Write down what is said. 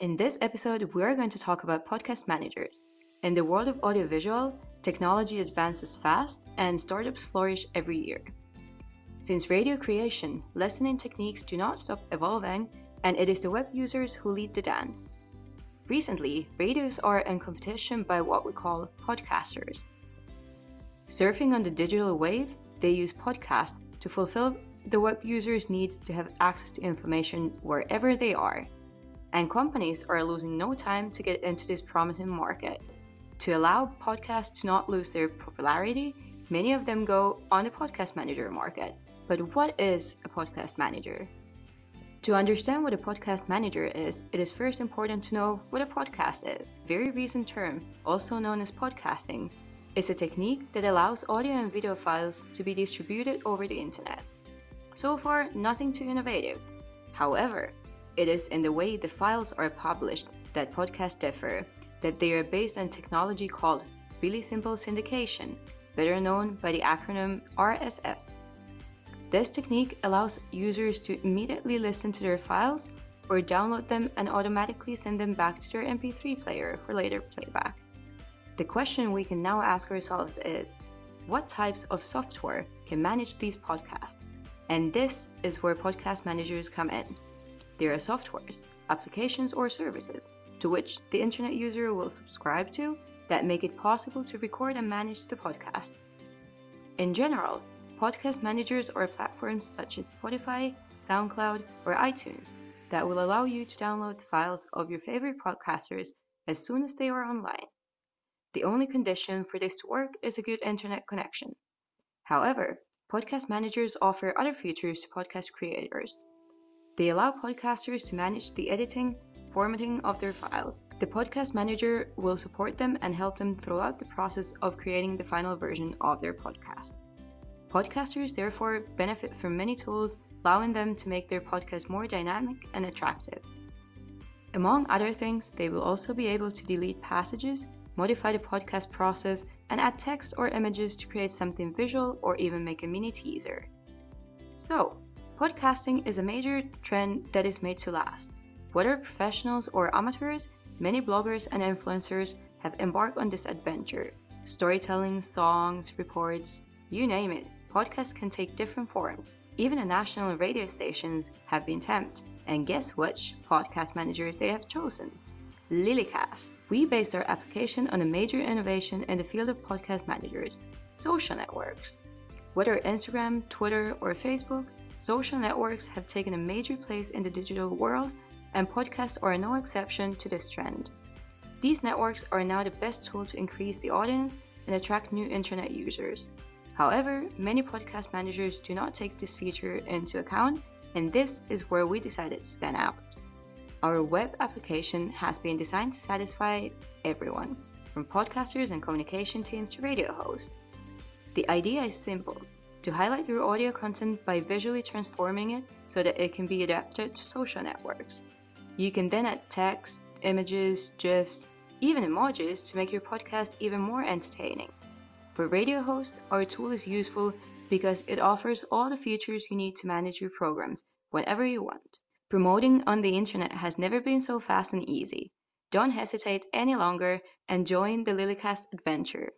In this episode, we are going to talk about podcast managers. In the world of audiovisual, technology advances fast and startups flourish every year. Since radio creation, listening techniques do not stop evolving, and it is the web users who lead the dance. Recently, radios are in competition by what we call podcasters. Surfing on the digital wave, they use podcast to fulfill the web users' needs to have access to information wherever they are. And companies are losing no time to get into this promising market. To allow podcasts to not lose their popularity, many of them go on the podcast manager market. But what is a podcast manager? To understand what a podcast manager is, it is first important to know what a podcast is. Very recent term, also known as podcasting, is a technique that allows audio and video files to be distributed over the internet. So far, nothing too innovative. However, it is in the way the files are published that podcasts differ, that they are based on technology called really simple syndication, better known by the acronym RSS. This technique allows users to immediately listen to their files or download them and automatically send them back to their MP3 player for later playback. The question we can now ask ourselves is what types of software can manage these podcasts? And this is where podcast managers come in. There are softwares, applications, or services to which the internet user will subscribe to that make it possible to record and manage the podcast. In general, podcast managers are platforms such as Spotify, SoundCloud, or iTunes that will allow you to download files of your favorite podcasters as soon as they are online. The only condition for this to work is a good internet connection. However, podcast managers offer other features to podcast creators. They allow podcasters to manage the editing, formatting of their files. The podcast manager will support them and help them throughout the process of creating the final version of their podcast. Podcasters therefore benefit from many tools, allowing them to make their podcast more dynamic and attractive. Among other things, they will also be able to delete passages, modify the podcast process, and add text or images to create something visual or even make a mini teaser. So, podcasting is a major trend that is made to last. Whether professionals or amateurs, many bloggers and influencers have embarked on this adventure. Storytelling, songs, reports, you name it, podcasts can take different forms. Even the national radio stations have been tempted. And guess which podcast manager they have chosen? Lilycast. We based our application on a major innovation in the field of podcast managers social networks. Whether Instagram, Twitter, or Facebook, social networks have taken a major place in the digital world, and podcasts are no exception to this trend. These networks are now the best tool to increase the audience and attract new internet users. However, many podcast managers do not take this feature into account, and this is where we decided to stand out. Our web application has been designed to satisfy everyone, from podcasters and communication teams to radio hosts. The idea is simple to highlight your audio content by visually transforming it so that it can be adapted to social networks. You can then add text, images, GIFs, even emojis to make your podcast even more entertaining. For radio hosts, our tool is useful because it offers all the features you need to manage your programs whenever you want. Promoting on the internet has never been so fast and easy. Don't hesitate any longer and join the Lilycast adventure.